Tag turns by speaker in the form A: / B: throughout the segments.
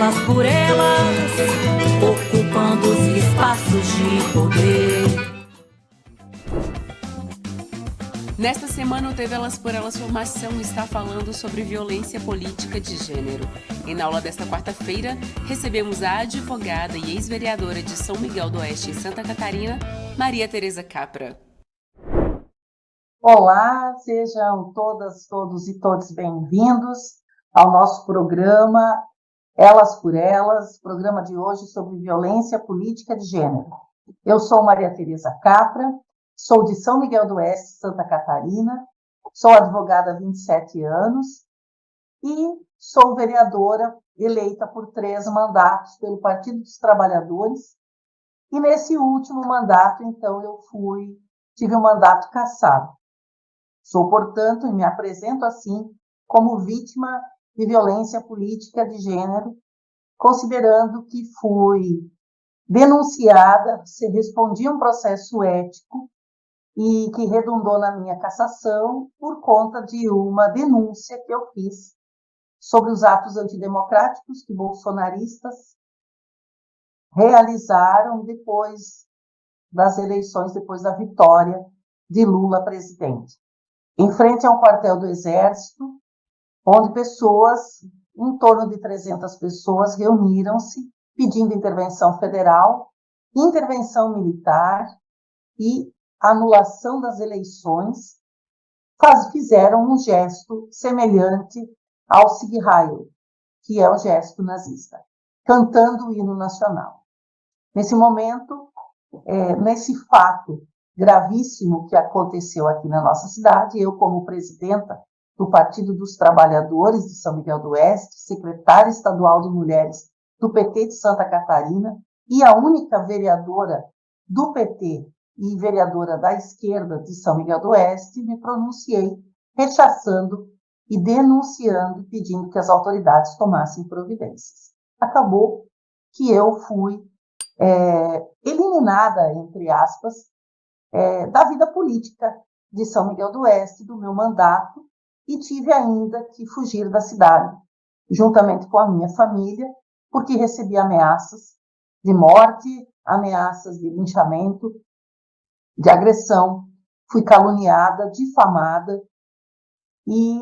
A: Elas por elas, ocupando os espaços de poder.
B: Nesta semana, o TV Elas por Elas Formação está falando sobre violência política de gênero. E na aula desta quarta-feira, recebemos a advogada e ex-vereadora de São Miguel do Oeste, em Santa Catarina, Maria Tereza Capra.
C: Olá, sejam todas, todos e todos bem-vindos ao nosso programa elas por Elas, programa de hoje sobre violência política de gênero. Eu sou Maria Tereza Capra, sou de São Miguel do Oeste, Santa Catarina, sou advogada há 27 anos e sou vereadora eleita por três mandatos pelo Partido dos Trabalhadores. E nesse último mandato, então, eu fui, tive um mandato cassado. Sou, portanto, e me apresento assim como vítima de violência política de gênero, considerando que fui denunciada, se respondi um processo ético e que redundou na minha cassação por conta de uma denúncia que eu fiz sobre os atos antidemocráticos que bolsonaristas realizaram depois das eleições, depois da vitória de Lula presidente. Em frente a um quartel do Exército, onde pessoas, em torno de 300 pessoas, reuniram-se pedindo intervenção federal, intervenção militar e anulação das eleições, faz, fizeram um gesto semelhante ao Sieg Heil, que é o gesto nazista, cantando o hino nacional. Nesse momento, é, nesse fato gravíssimo que aconteceu aqui na nossa cidade, eu, como presidenta do Partido dos Trabalhadores de São Miguel do Oeste, secretária estadual de mulheres do PT de Santa Catarina e a única vereadora do PT e vereadora da esquerda de São Miguel do Oeste, me pronunciei rechaçando e denunciando, pedindo que as autoridades tomassem providências. Acabou que eu fui é, eliminada, entre aspas, é, da vida política de São Miguel do Oeste, do meu mandato, e tive ainda que fugir da cidade, juntamente com a minha família, porque recebi ameaças de morte, ameaças de linchamento, de agressão, fui caluniada, difamada e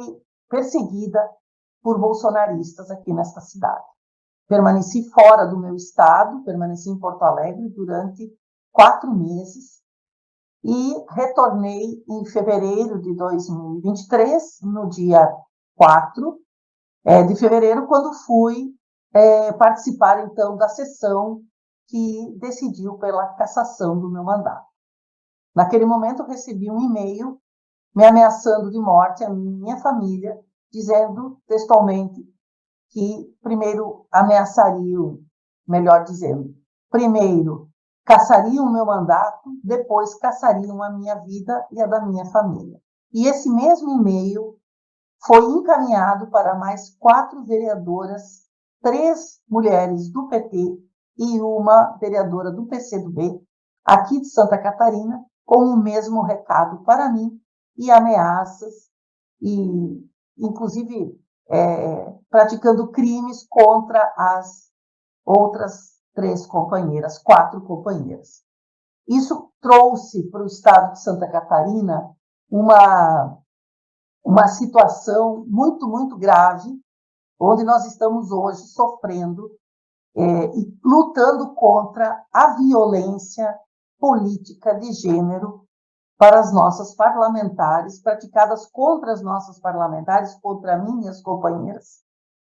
C: perseguida por bolsonaristas aqui nesta cidade. Permaneci fora do meu estado, permaneci em Porto Alegre durante quatro meses, e retornei em fevereiro de 2023, no dia 4 é, de fevereiro, quando fui é, participar, então, da sessão que decidiu pela cassação do meu mandato. Naquele momento, recebi um e-mail me ameaçando de morte a minha família, dizendo textualmente que, primeiro, ameaçariam, melhor dizendo, primeiro, caçariam o meu mandato, depois caçariam a minha vida e a da minha família. E esse mesmo e-mail foi encaminhado para mais quatro vereadoras, três mulheres do PT e uma vereadora do PCdoB, aqui de Santa Catarina, com o mesmo recado para mim e ameaças, e inclusive é, praticando crimes contra as outras três companheiras, quatro companheiras. Isso trouxe para o estado de Santa Catarina uma, uma situação muito, muito grave, onde nós estamos hoje sofrendo é, e lutando contra a violência política de gênero para as nossas parlamentares, praticadas contra as nossas parlamentares, contra minhas companheiras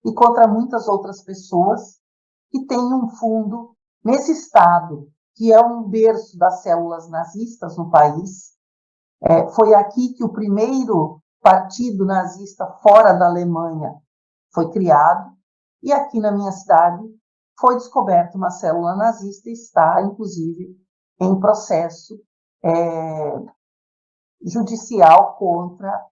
C: e contra muitas outras pessoas que têm um fundo nesse Estado, que é um berço das células nazistas no país. É, foi aqui que o primeiro partido nazista fora da Alemanha foi criado, e aqui na minha cidade foi descoberta uma célula nazista e está, inclusive, em processo é, judicial contra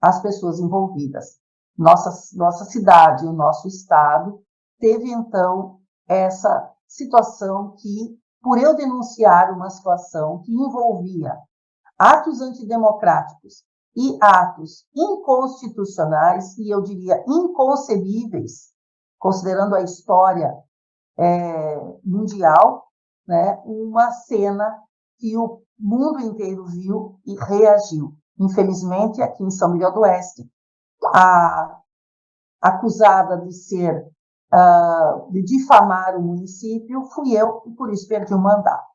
C: as pessoas envolvidas. Nossa, nossa cidade, o nosso estado, teve então essa situação que, por eu denunciar uma situação que envolvia atos antidemocráticos e atos inconstitucionais, e eu diria inconcebíveis, considerando a história é, mundial, né, uma cena que o mundo inteiro viu e reagiu. Infelizmente, aqui em São Miguel do Oeste, a acusada de ser uh, de difamar o município fui eu e por isso perdi o mandato.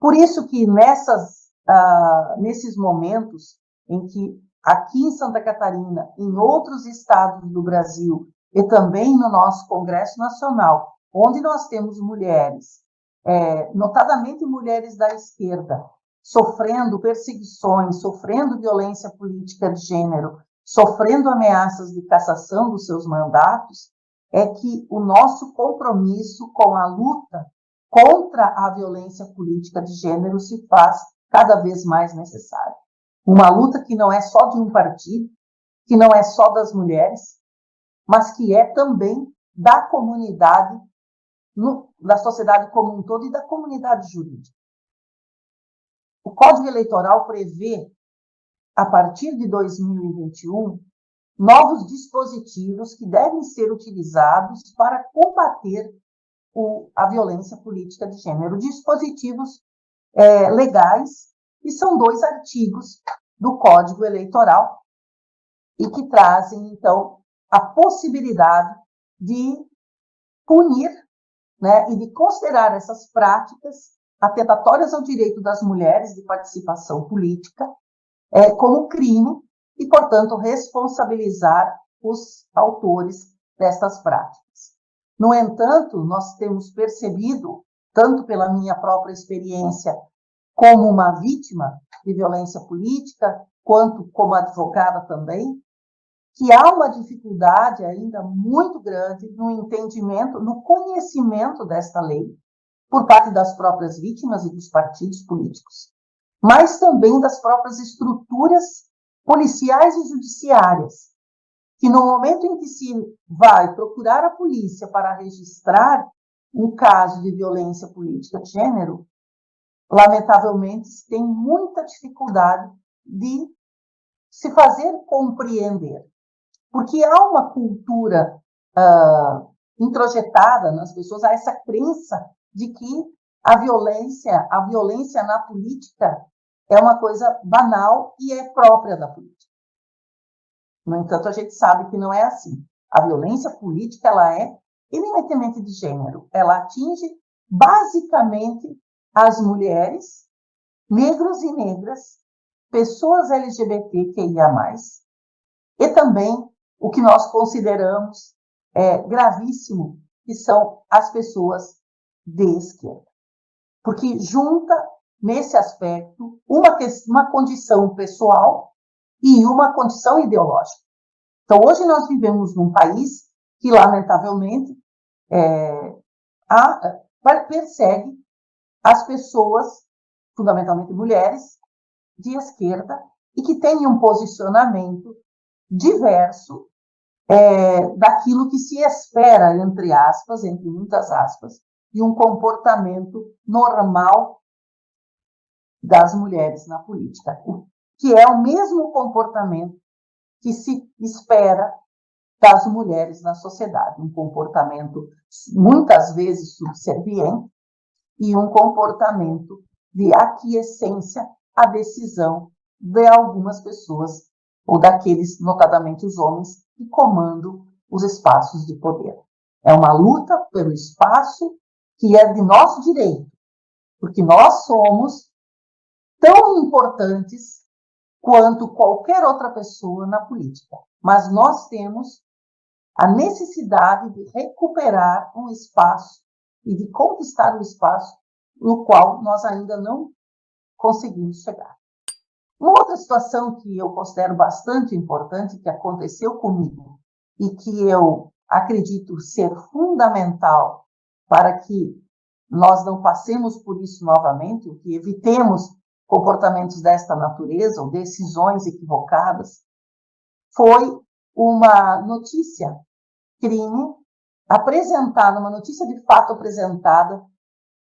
C: Por isso que nessas uh, nesses momentos em que aqui em Santa Catarina, em outros estados do Brasil e também no nosso Congresso Nacional, onde nós temos mulheres, é, notadamente mulheres da esquerda, sofrendo perseguições, sofrendo violência política de gênero, sofrendo ameaças de cassação dos seus mandatos, é que o nosso compromisso com a luta contra a violência política de gênero se faz cada vez mais necessário. Uma luta que não é só de um partido, que não é só das mulheres, mas que é também da comunidade, no, da sociedade como um todo e da comunidade jurídica. O Código Eleitoral prevê, a partir de 2021, novos dispositivos que devem ser utilizados para combater o, a violência política de gênero. Dispositivos é, legais, e são dois artigos do Código Eleitoral, e que trazem, então, a possibilidade de punir né, e de considerar essas práticas atentatórias ao direito das mulheres de participação política é, como crime e, portanto, responsabilizar os autores destas práticas. No entanto, nós temos percebido, tanto pela minha própria experiência como uma vítima de violência política, quanto como advogada também, que há uma dificuldade ainda muito grande no entendimento, no conhecimento desta lei, por parte das próprias vítimas e dos partidos políticos, mas também das próprias estruturas policiais e judiciárias, que no momento em que se vai procurar a polícia para registrar um caso de violência política de gênero, lamentavelmente tem muita dificuldade de se fazer compreender, porque há uma cultura uh, introjetada nas pessoas, há essa crença de que a violência, a violência na política é uma coisa banal e é própria da política. No entanto, a gente sabe que não é assim. A violência política ela é eminentemente de gênero. Ela atinge basicamente as mulheres, negros e negras, pessoas LGBTQIA+, e também o que nós consideramos é, gravíssimo, que são as pessoas de esquerda. Porque junta nesse aspecto uma, uma condição pessoal e uma condição ideológica. Então, hoje nós vivemos num país que, lamentavelmente, é, a, persegue as pessoas, fundamentalmente mulheres, de esquerda, e que têm um posicionamento diverso é, daquilo que se espera, entre aspas, entre muitas aspas, e um comportamento normal das mulheres na política, que é o mesmo comportamento que se espera das mulheres na sociedade, um comportamento muitas vezes subserviente e um comportamento de aquiescência à decisão de algumas pessoas, ou daqueles, notadamente os homens, que comandam os espaços de poder. É uma luta pelo espaço que é de nosso direito, porque nós somos tão importantes quanto qualquer outra pessoa na política. Mas nós temos a necessidade de recuperar um espaço e de conquistar um espaço no qual nós ainda não conseguimos chegar. Uma outra situação que eu considero bastante importante, que aconteceu comigo e que eu acredito ser fundamental para que nós não passemos por isso novamente, que evitemos comportamentos desta natureza ou decisões equivocadas, foi uma notícia crime apresentada, uma notícia de fato apresentada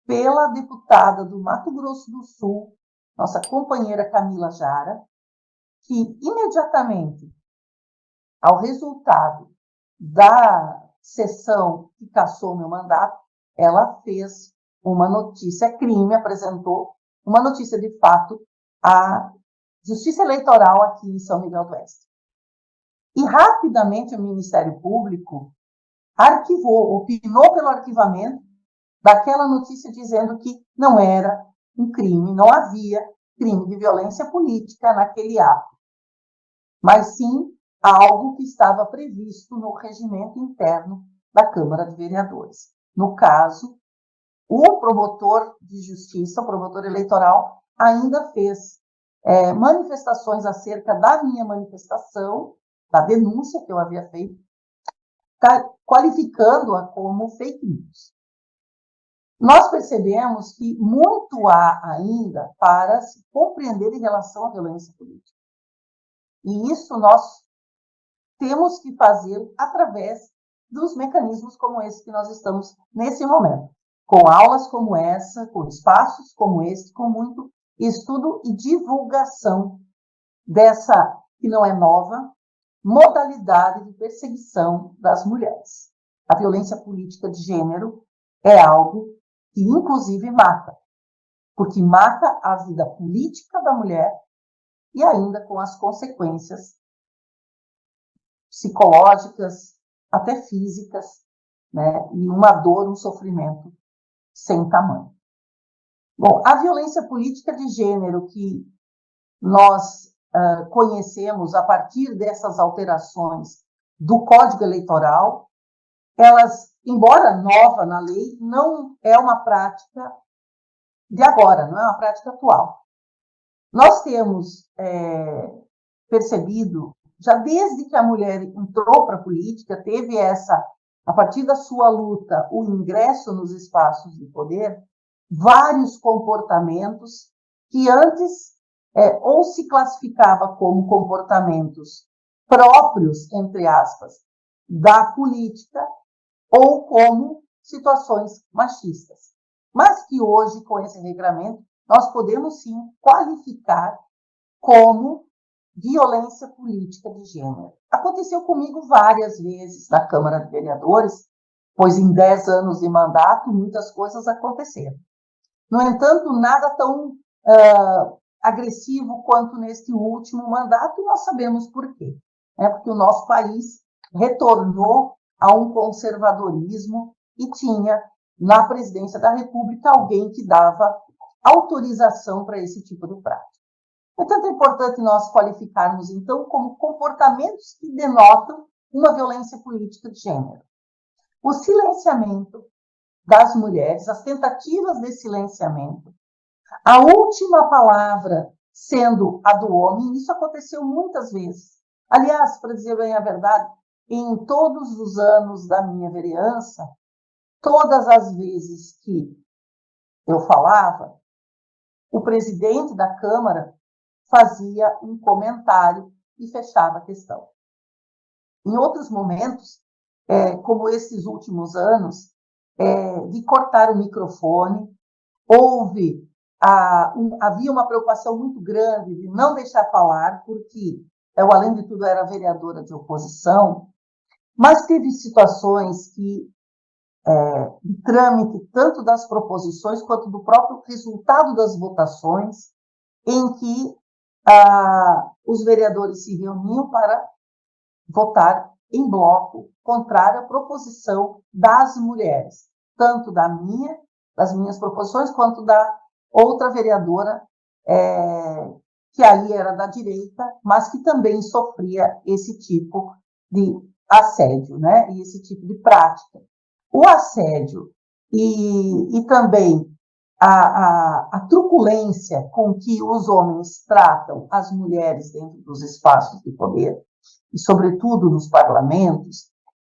C: pela deputada do Mato Grosso do Sul, nossa companheira Camila Jara, que imediatamente ao resultado da sessão que cassou meu mandato, ela fez uma notícia crime, apresentou uma notícia de fato à Justiça Eleitoral aqui em São Miguel do Oeste. E rapidamente o Ministério Público arquivou, opinou pelo arquivamento daquela notícia dizendo que não era um crime, não havia crime de violência política naquele ato, mas sim algo que estava previsto no regimento interno da Câmara de Vereadores. No caso, o promotor de justiça, o promotor eleitoral, ainda fez é, manifestações acerca da minha manifestação da denúncia que eu havia feito, qualificando-a como fake news. Nós percebemos que muito há ainda para se compreender em relação à violência política. E isso nós temos que fazer através dos mecanismos como esse que nós estamos nesse momento, com aulas como essa, com espaços como esse, com muito estudo e divulgação dessa que não é nova, modalidade de perseguição das mulheres. A violência política de gênero é algo que, inclusive, mata, porque mata a vida política da mulher e ainda com as consequências psicológicas, até físicas, né? e uma dor, um sofrimento sem tamanho. Bom, a violência política de gênero que nós uh, conhecemos a partir dessas alterações do Código Eleitoral, elas, embora nova na lei, não é uma prática de agora, não é uma prática atual. Nós temos é, percebido, já desde que a mulher entrou para a política, teve essa, a partir da sua luta, o ingresso nos espaços de poder, vários comportamentos que antes é, ou se classificava como comportamentos próprios, entre aspas, da política, ou como situações machistas. Mas que hoje, com esse regramento, nós podemos sim qualificar como violência política de gênero. Aconteceu comigo várias vezes na Câmara de Vereadores, pois em 10 anos de mandato muitas coisas aconteceram. No entanto, nada tão uh, agressivo quanto neste último mandato, e nós sabemos por quê. É porque o nosso país retornou a um conservadorismo e tinha na presidência da República alguém que dava autorização para esse tipo de prática. Portanto, é importante nós qualificarmos, então, como comportamentos que denotam uma violência política de gênero. O silenciamento das mulheres, as tentativas de silenciamento, a última palavra sendo a do homem, isso aconteceu muitas vezes. Aliás, para dizer bem a verdade, em todos os anos da minha vereança, todas as vezes que eu falava, o presidente da Câmara fazia um comentário e fechava a questão. Em outros momentos, é, como esses últimos anos, é, de cortar o microfone, houve um, havia uma preocupação muito grande de não deixar falar, porque eu, além de tudo, era vereadora de oposição, mas teve situações que, é, de trâmite, tanto das proposições quanto do próprio resultado das votações, em que ah, os vereadores se reuniam para votar em bloco contrário à proposição das mulheres, tanto da minha, das minhas proposições, quanto da outra vereadora, é, que aí era da direita, mas que também sofria esse tipo de assédio, né? E esse tipo de prática. O assédio e, e também a, a, a, truculência com que os homens tratam as mulheres dentro dos espaços de poder, e sobretudo nos parlamentos,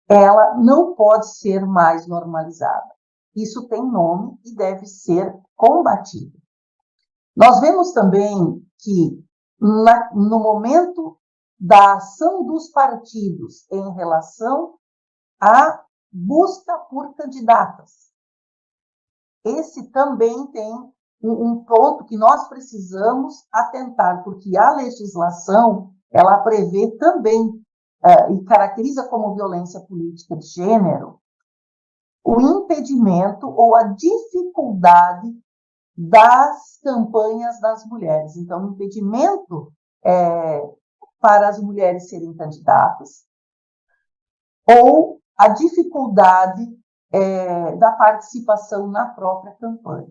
C: ela não pode ser mais normalizada. Isso tem nome e deve ser combatido. Nós vemos também que, na, no momento da ação dos partidos em relação à busca por candidatas, esse também tem um, ponto que nós precisamos atentar, porque a legislação ela prevê também uh, e caracteriza como violência política de gênero o impedimento ou a dificuldade das campanhas das mulheres. Então, o impedimento é, para as mulheres serem candidatas ou a dificuldade é, da participação na própria campanha.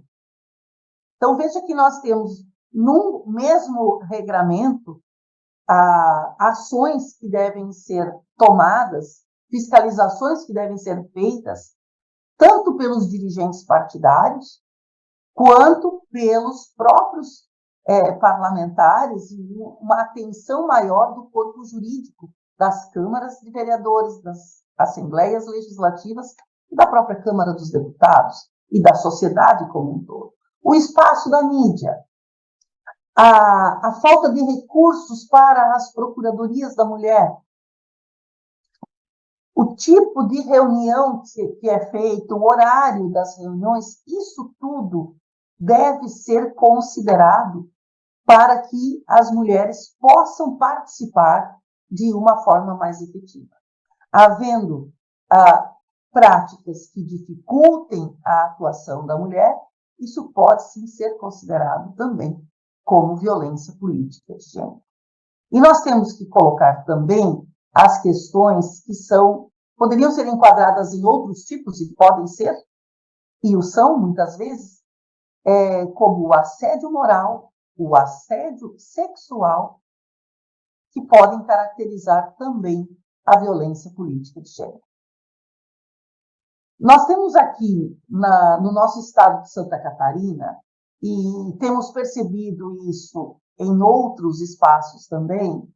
C: Então, veja que nós temos, no mesmo regramento, a, ações que devem ser tomadas, fiscalizações que devem ser feitas, tanto pelos dirigentes partidários, quanto pelos próprios é, parlamentares, e uma atenção maior do corpo jurídico das câmaras de vereadores, das assembleias legislativas da própria Câmara dos Deputados e da sociedade como um todo. O espaço da mídia, a, a falta de recursos para as procuradorias da mulher, o tipo de reunião que é feito, o horário das reuniões, isso tudo deve ser considerado para que as mulheres possam participar de uma forma mais efetiva. Havendo ah, práticas que dificultem a atuação da mulher, isso pode sim ser considerado também como violência política de gênero. E nós temos que colocar também as questões que são poderiam ser enquadradas em outros tipos e podem ser e o são muitas vezes, é, como o assédio moral, o assédio sexual, que podem caracterizar também a violência política de gênero. Nós temos aqui na, no nosso estado de Santa Catarina, e temos percebido isso em outros espaços também,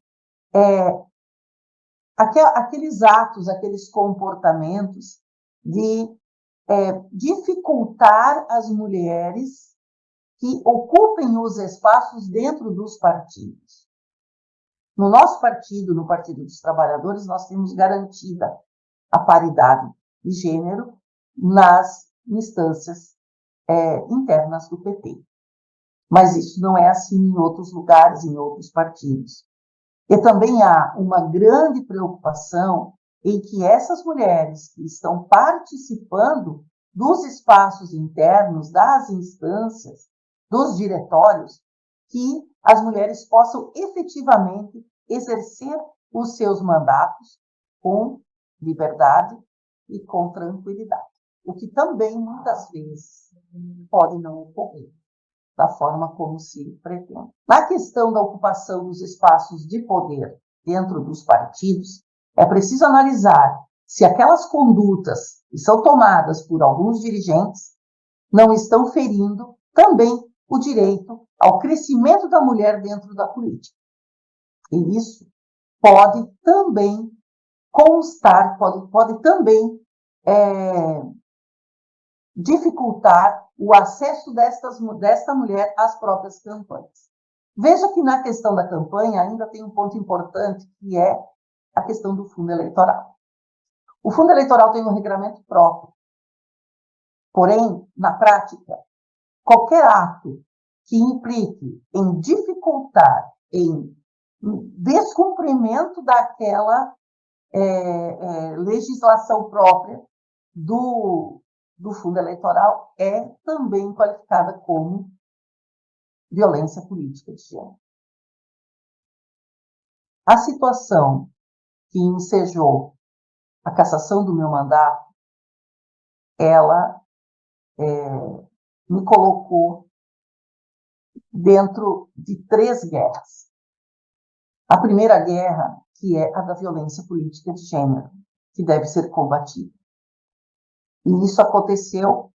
C: é, aqueles atos, aqueles comportamentos de é, dificultar as mulheres que ocupem os espaços dentro dos partidos. No nosso partido, no Partido dos Trabalhadores, nós temos garantida a paridade de gênero nas instâncias é, internas do PT. Mas isso não é assim em outros lugares, em outros partidos. E também há uma grande preocupação em que essas mulheres que estão participando dos espaços internos, das instâncias, dos diretórios, que as mulheres possam efetivamente exercer os seus mandatos com liberdade e com tranquilidade. O que também, muitas vezes, pode não ocorrer da forma como se pretende. Na questão da ocupação dos espaços de poder dentro dos partidos, é preciso analisar se aquelas condutas que são tomadas por alguns dirigentes não estão ferindo também o direito ao crescimento da mulher dentro da política. E isso pode também constar, pode, pode também é, dificultar o acesso destas, desta mulher às próprias campanhas. Veja que na questão da campanha ainda tem um ponto importante, que é a questão do fundo eleitoral. O fundo eleitoral tem um regramento próprio. Porém, na prática, qualquer ato que implique em dificultar, em descumprimento daquela é, é, legislação própria do, do fundo eleitoral é também qualificada como violência política de gênero. a situação que ensejou a cassação do meu mandato, ela é, me colocou dentro de três guerras. A primeira guerra, que é a da violência política de gênero, que deve ser combatida. E isso aconteceu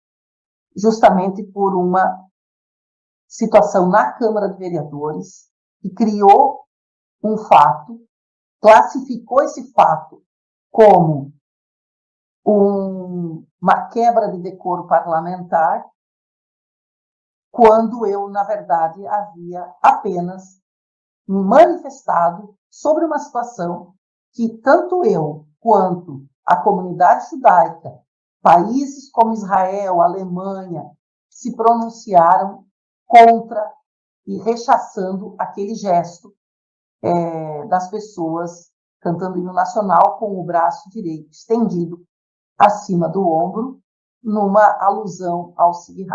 C: justamente por uma situação na Câmara de Vereadores que criou um fato, classificou esse fato como um, uma quebra de decoro parlamentar, quando eu, na verdade, havia apenas me manifestado sobre uma situação que tanto eu quanto a comunidade judaica, países como Israel, Alemanha, se pronunciaram contra e rechaçando aquele gesto é, das pessoas cantando hino nacional com o braço direito estendido acima do ombro, numa alusão ao Sig.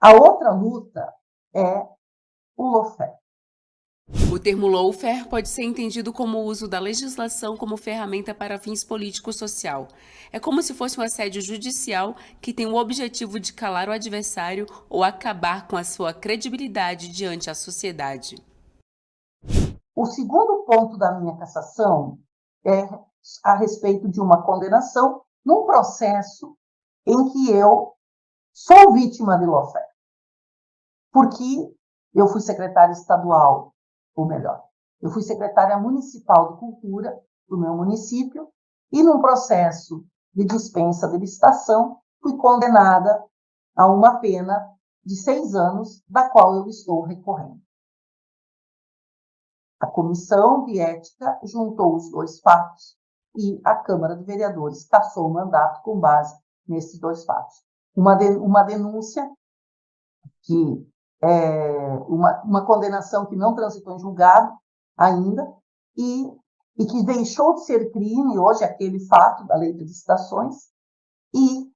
C: A outra luta é o Lofé.
B: O termo lawfare pode ser entendido como o uso da legislação como ferramenta para fins político-social. É como se fosse um assédio judicial que tem o objetivo de calar o adversário ou acabar com a sua credibilidade diante a sociedade.
C: O segundo ponto da minha cassação é a respeito de uma condenação num processo em que eu sou vítima de lawfare. Porque eu fui secretária estadual ou melhor, eu fui secretária municipal de cultura do meu município e, num processo de dispensa de licitação, fui condenada a uma pena de seis anos, da qual eu estou recorrendo. A comissão de ética juntou os dois fatos e a Câmara de Vereadores cassou o mandato com base nesses dois fatos. Uma, de, uma denúncia que é, uma, uma condenação que não transitou em julgado ainda e, e que deixou de ser crime hoje aquele fato da lei de licitações e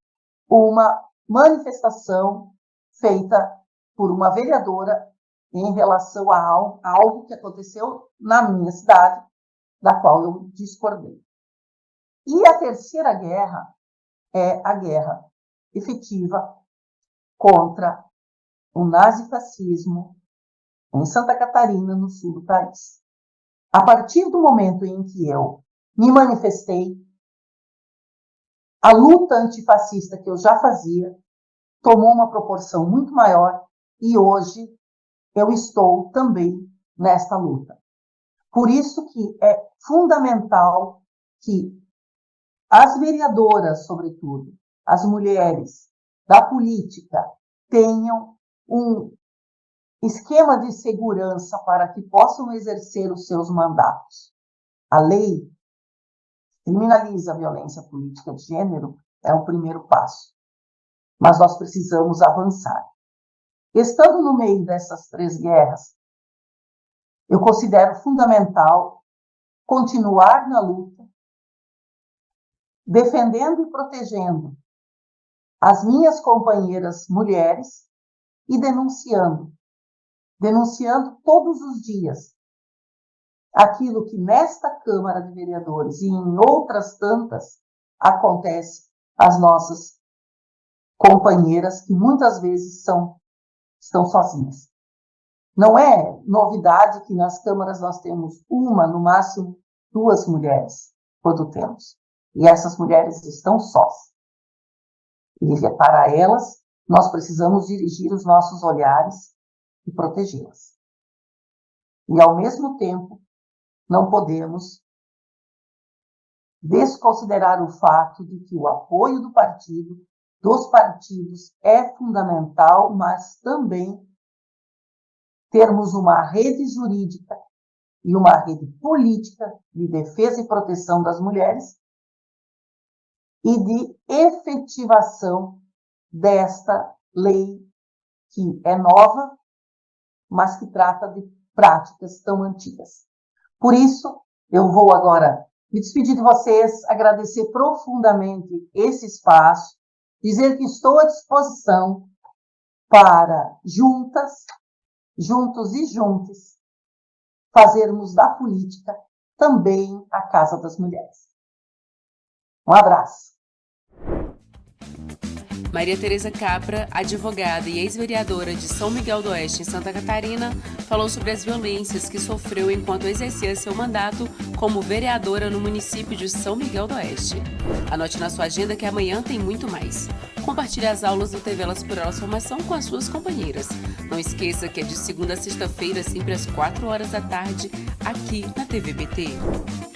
C: uma manifestação feita por uma vereadora em relação a algo, a algo que aconteceu na minha cidade, da qual eu discordei. E a terceira guerra é a guerra efetiva contra o nazifascismo em Santa Catarina, no sul do país. A partir do momento em que eu me manifestei, a luta antifascista que eu já fazia tomou uma proporção muito maior e hoje eu estou também nesta luta. Por isso que é fundamental que as vereadoras, sobretudo, as mulheres da política, tenham um esquema de segurança para que possam exercer os seus mandatos. A lei criminaliza a violência política de gênero, é o primeiro passo. Mas nós precisamos avançar. Estando no meio dessas três guerras, eu considero fundamental continuar na luta, defendendo e protegendo as minhas companheiras mulheres e denunciando. Denunciando todos os dias aquilo que nesta Câmara de Vereadores e em outras tantas acontece às nossas companheiras que muitas vezes são estão sozinhas. Não é novidade que nas câmaras nós temos uma, no máximo duas mulheres, quando temos. E essas mulheres estão sós. E é para elas nós precisamos dirigir os nossos olhares e protegê-las. E, ao mesmo tempo, não podemos desconsiderar o fato de que o apoio do partido, dos partidos, é fundamental, mas também termos uma rede jurídica e uma rede política de defesa e proteção das mulheres e de efetivação desta lei que é nova, mas que trata de práticas tão antigas. Por isso, eu vou agora me despedir de vocês, agradecer profundamente esse espaço, dizer que estou à disposição para juntas, juntos e juntos, fazermos da política também a casa das mulheres. Um abraço.
B: Maria Tereza Capra, advogada e ex-vereadora de São Miguel do Oeste, em Santa Catarina, falou sobre as violências que sofreu enquanto exercia seu mandato como vereadora no município de São Miguel do Oeste. Anote na sua agenda que amanhã tem muito mais. Compartilhe as aulas do TV Elas por Elas Formação com as suas companheiras. Não esqueça que é de segunda a sexta-feira, sempre às 4 horas da tarde, aqui na TVBT.